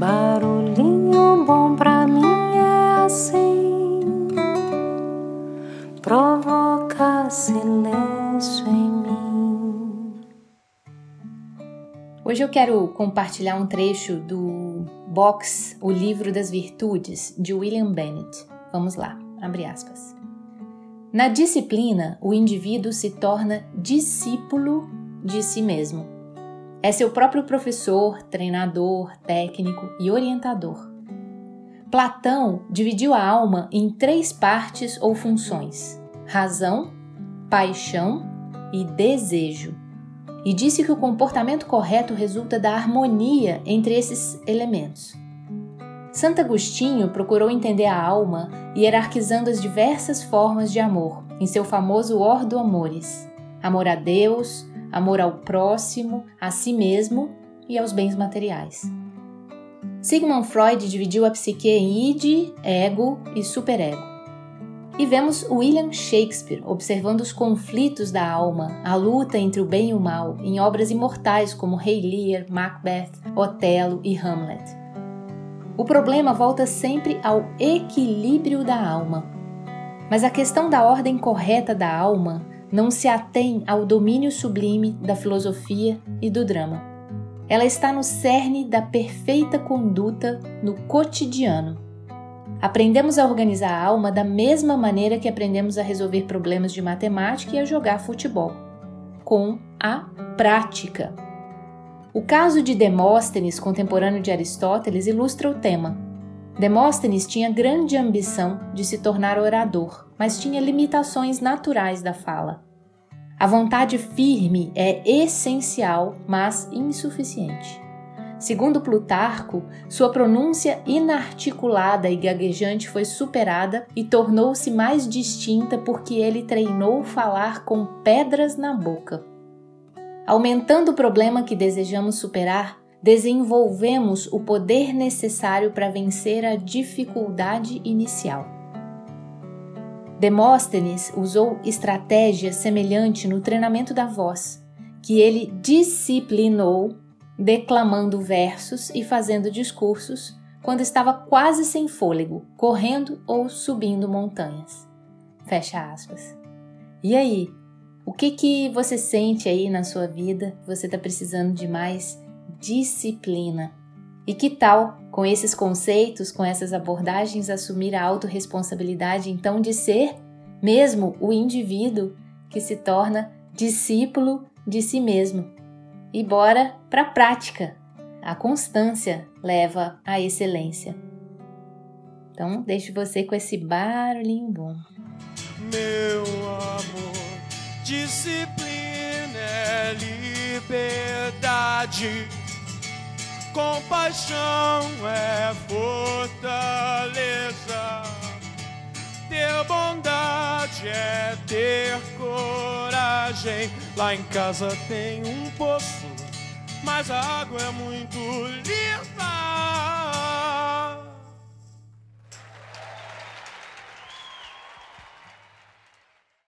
Barulhinho bom pra mim é assim, provoca silêncio em mim. Hoje eu quero compartilhar um trecho do box O Livro das Virtudes de William Bennett. Vamos lá, abre aspas. Na disciplina, o indivíduo se torna discípulo de si mesmo. É seu próprio professor, treinador, técnico e orientador. Platão dividiu a alma em três partes ou funções: razão, paixão e desejo. E disse que o comportamento correto resulta da harmonia entre esses elementos. Santo Agostinho procurou entender a alma hierarquizando as diversas formas de amor em seu famoso Ordo Amores: amor a Deus, amor ao próximo, a si mesmo e aos bens materiais. Sigmund Freud dividiu a psique em id, ego e superego. E vemos William Shakespeare observando os conflitos da alma, a luta entre o bem e o mal, em obras imortais como Rei Lear, Macbeth, Otelo e Hamlet. O problema volta sempre ao equilíbrio da alma. Mas a questão da ordem correta da alma não se atém ao domínio sublime da filosofia e do drama. Ela está no cerne da perfeita conduta no cotidiano. Aprendemos a organizar a alma da mesma maneira que aprendemos a resolver problemas de matemática e a jogar futebol com a prática. O caso de Demóstenes, contemporâneo de Aristóteles, ilustra o tema. Demóstenes tinha grande ambição de se tornar orador, mas tinha limitações naturais da fala. A vontade firme é essencial, mas insuficiente. Segundo Plutarco, sua pronúncia inarticulada e gaguejante foi superada e tornou-se mais distinta porque ele treinou falar com pedras na boca. Aumentando o problema que desejamos superar, desenvolvemos o poder necessário para vencer a dificuldade inicial. Demóstenes usou estratégia semelhante no treinamento da voz, que ele disciplinou declamando versos e fazendo discursos quando estava quase sem fôlego, correndo ou subindo montanhas. Fecha aspas. E aí, o que que você sente aí na sua vida? Você está precisando de mais disciplina. E que tal, com esses conceitos, com essas abordagens, assumir a autorresponsabilidade então de ser mesmo o indivíduo que se torna discípulo de si mesmo? E bora para a prática. A constância leva à excelência. Então, deixo você com esse barulhinho bom. Meu amor Disciplina é liberdade, compaixão é fortaleza, ter bondade é ter coragem. Lá em casa tem um poço, mas a água é muito limpa.